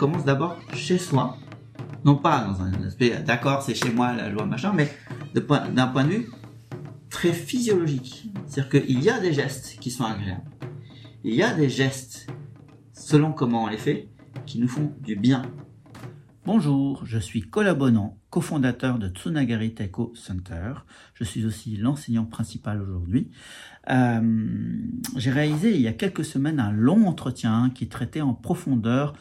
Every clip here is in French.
commence d'abord chez soi, non pas dans un aspect d'accord, c'est chez moi la joie machin, mais d'un point, de vue très physiologique. C'est-à-dire qu'il y a des gestes qui sont agréables. Il y a des gestes, selon comment on les fait, qui nous font du bien. Bonjour, je suis collaborant, cofondateur de Tsunagari Taiko Center. Je suis aussi l'enseignant principal aujourd'hui. Euh, j'ai réalisé il y a quelques semaines un long entretien qui traitait en profondeur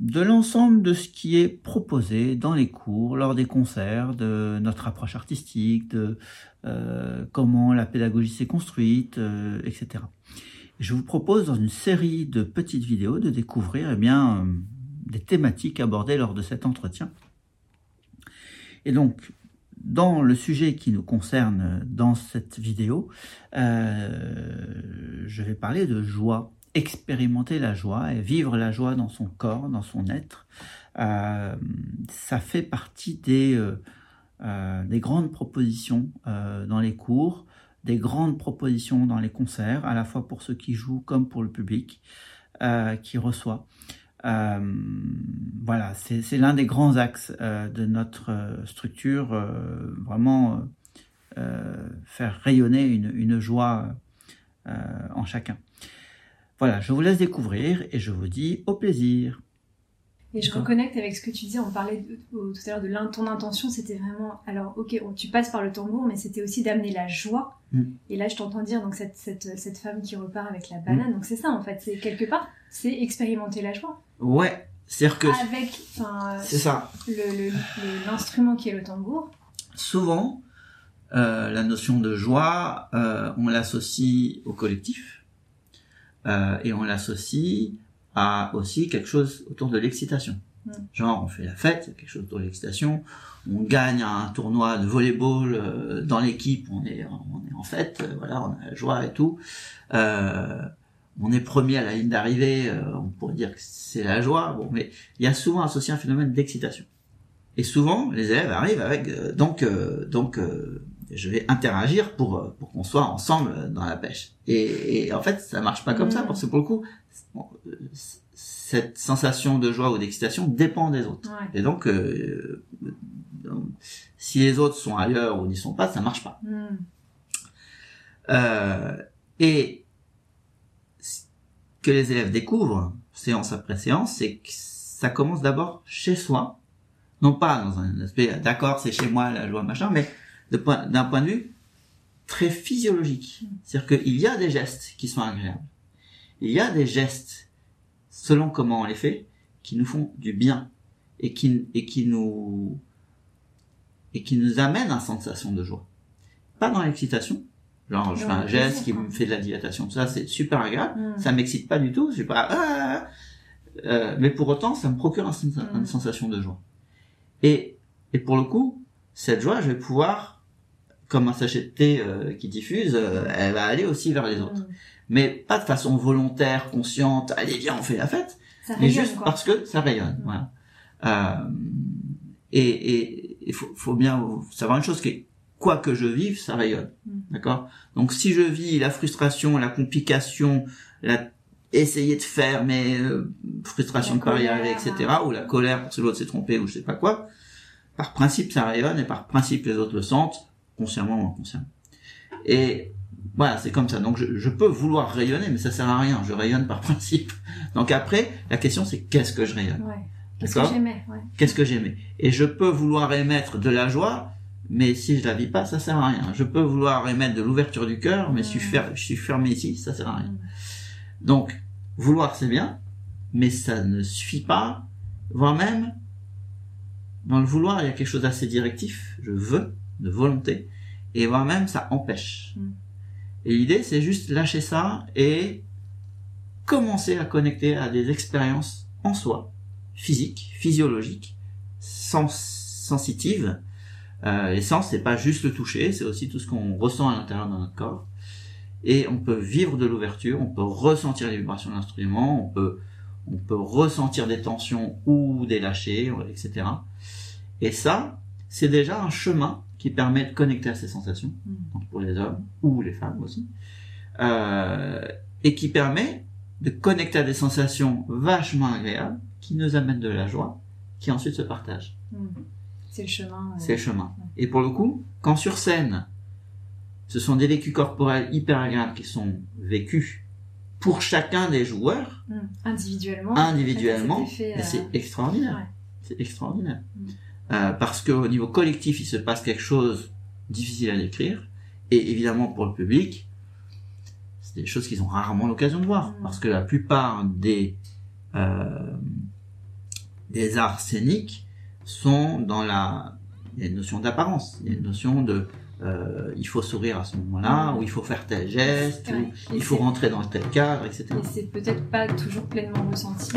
de l'ensemble de ce qui est proposé dans les cours, lors des concerts, de notre approche artistique, de euh, comment la pédagogie s'est construite, euh, etc. Je vous propose dans une série de petites vidéos de découvrir eh bien, euh, des thématiques abordées lors de cet entretien. Et donc, dans le sujet qui nous concerne dans cette vidéo, je vais parler de joie expérimenter la joie et vivre la joie dans son corps, dans son être, euh, ça fait partie des, euh, euh, des grandes propositions dans les cours, des grandes propositions dans les concerts, à la fois pour ceux qui jouent comme pour le public qui reçoit. voilà, c'est l'un des grands axes de notre structure, vraiment faire rayonner une joie en chacun. Voilà, je vous laisse découvrir et je vous dis au plaisir. Et je reconnecte avec ce que tu disais, on parlait tout à l'heure de ton intention, c'était vraiment, alors ok, tu passes par le tambour, mais c'était aussi d'amener la joie. Mm. Et là, je t'entends dire, donc cette, cette, cette, femme qui repart avec la banane, mm. donc c'est ça en fait, c'est quelque part, c'est expérimenter la joie. Ouais, c'est-à-dire que... Avec, c'est ça. L'instrument qui est le tambour. Souvent, euh, la notion de joie, euh, on l'associe au collectif euh, et on l'associe à aussi quelque chose autour de l'excitation. Mm. Genre, on fait la fête, il y a quelque chose autour de l'excitation. On gagne un tournoi de volleyball euh, dans l'équipe, on est, on est en fête, euh, voilà, on a la joie et tout. Euh, on est premier à la ligne d'arrivée, on pourrait dire que c'est la joie. Bon, mais il y a souvent associé un phénomène d'excitation. Et souvent, les élèves arrivent avec donc donc je vais interagir pour euh, pour qu'on soit ensemble dans la pêche. Et, et, en fait, ça marche pas comme ça parce que pour le coup, cette sensation de joie ou d'excitation dépend des autres. Et donc, euh, si les autres sont ailleurs ou n'y sont pas, ça marche pas. Mm. Euh, et ce que les élèves découvrent séance après séance, c'est que ça commence d'abord chez soi, non pas dans un aspect d'accord, c'est chez moi la joie machin, mais d'un point de vue très physiologique. C'est-à-dire qu'il y a des gestes qui sont agréables. Il y a des gestes, selon comment on les fait, qui nous font du bien et qui, et qui nous et qui nous amènent à une sensation de joie. Pas dans l'excitation. Genre, je fais un geste qui me fait de la dilatation. Ça, c'est super agréable. Mm. Ça m'excite pas du tout. Je suis pas, ah, ah, ah. Euh, mais pour autant, ça me procure une, mm. sensation de joie. Et, et pour le coup, cette joie, je vais pouvoir comme un sachet de thé euh, qui diffuse, euh, elle va aller aussi vers les autres. Mm. Mais pas de façon volontaire, consciente, allez viens, on fait la fête, mais juste parce que ça rayonne. Mm. Voilà. Euh, et il faut, faut, bien savoir une chose qui est, quoi que je vive, ça rayonne. Mm. D'accord? Donc si je vis la frustration, la complication, la essayer de faire, mais frustration de pas y arriver, etc., ou la colère parce que l'autre s'est trompé, ou je sais pas quoi, par principe ça rayonne, et par principe les autres le sentent, consciemment ou inconsciemment. Et voilà, c'est comme ça. Donc je, peux vouloir rayonner, mais ça sert à rien. Je rayonne par principe. Donc après, la question c'est qu'est-ce que je rayonne? Ouais. Qu'est-ce que j'aimais? Qu'est-ce que j'aimais? Et je peux vouloir émettre de la joie, mais si je la vis pas, ça sert à rien. Je peux vouloir émettre de l'ouverture du cœur, mais si je, je suis fermé ici, ça sert à rien. Donc vouloir c'est bien, mais ça ne suffit pas. Voire même dans le vouloir, il y a quelque chose d'assez directif. Je veux de volonté, et voire même ça empêche. Mm. Et l'idée, c'est juste lâcher ça et commencer à connecter à des expériences en soi, physiques, physiologiques, sens sensitives. Euh, et sens, c'est pas juste le toucher, c'est aussi tout ce qu'on ressent à l'intérieur de notre corps. Et on peut vivre de l'ouverture, on peut ressentir les vibrations de l'instrument, on peut, on peut ressentir des tensions ou des lâchers, etc. Et ça, c'est déjà un chemin qui permet de connecter à ces sensations, mm. pour les hommes ou les femmes aussi, euh, et qui permet de connecter à des sensations vachement agréables qui nous amènent de la joie, qui ensuite se partagent. Hmm. C'est le chemin. C'est le chemin. Et pour le coup, quand sur scène, ce sont des vécus corporels hyper agréables qui sont vécus pour chacun des joueurs. Hmm. Individuellement. Individuellement. C'est euh, extraordinaire. C'est extraordinaire. Hmm. Euh, parce qu'au niveau collectif, il se passe quelque chose difficile à décrire. Et évidemment, pour le public, c'est des choses qu'ils ont rarement l'occasion de voir. Parce que la plupart des, euh, des arts scéniques sont dans la, il y a une notion d'apparence. Il y a une notion de, euh, il faut sourire à ce moment-là, ou il faut faire tel geste, ou il faut rentrer dans tel cadre, etc. Et c'est peut-être pas toujours pleinement ressenti,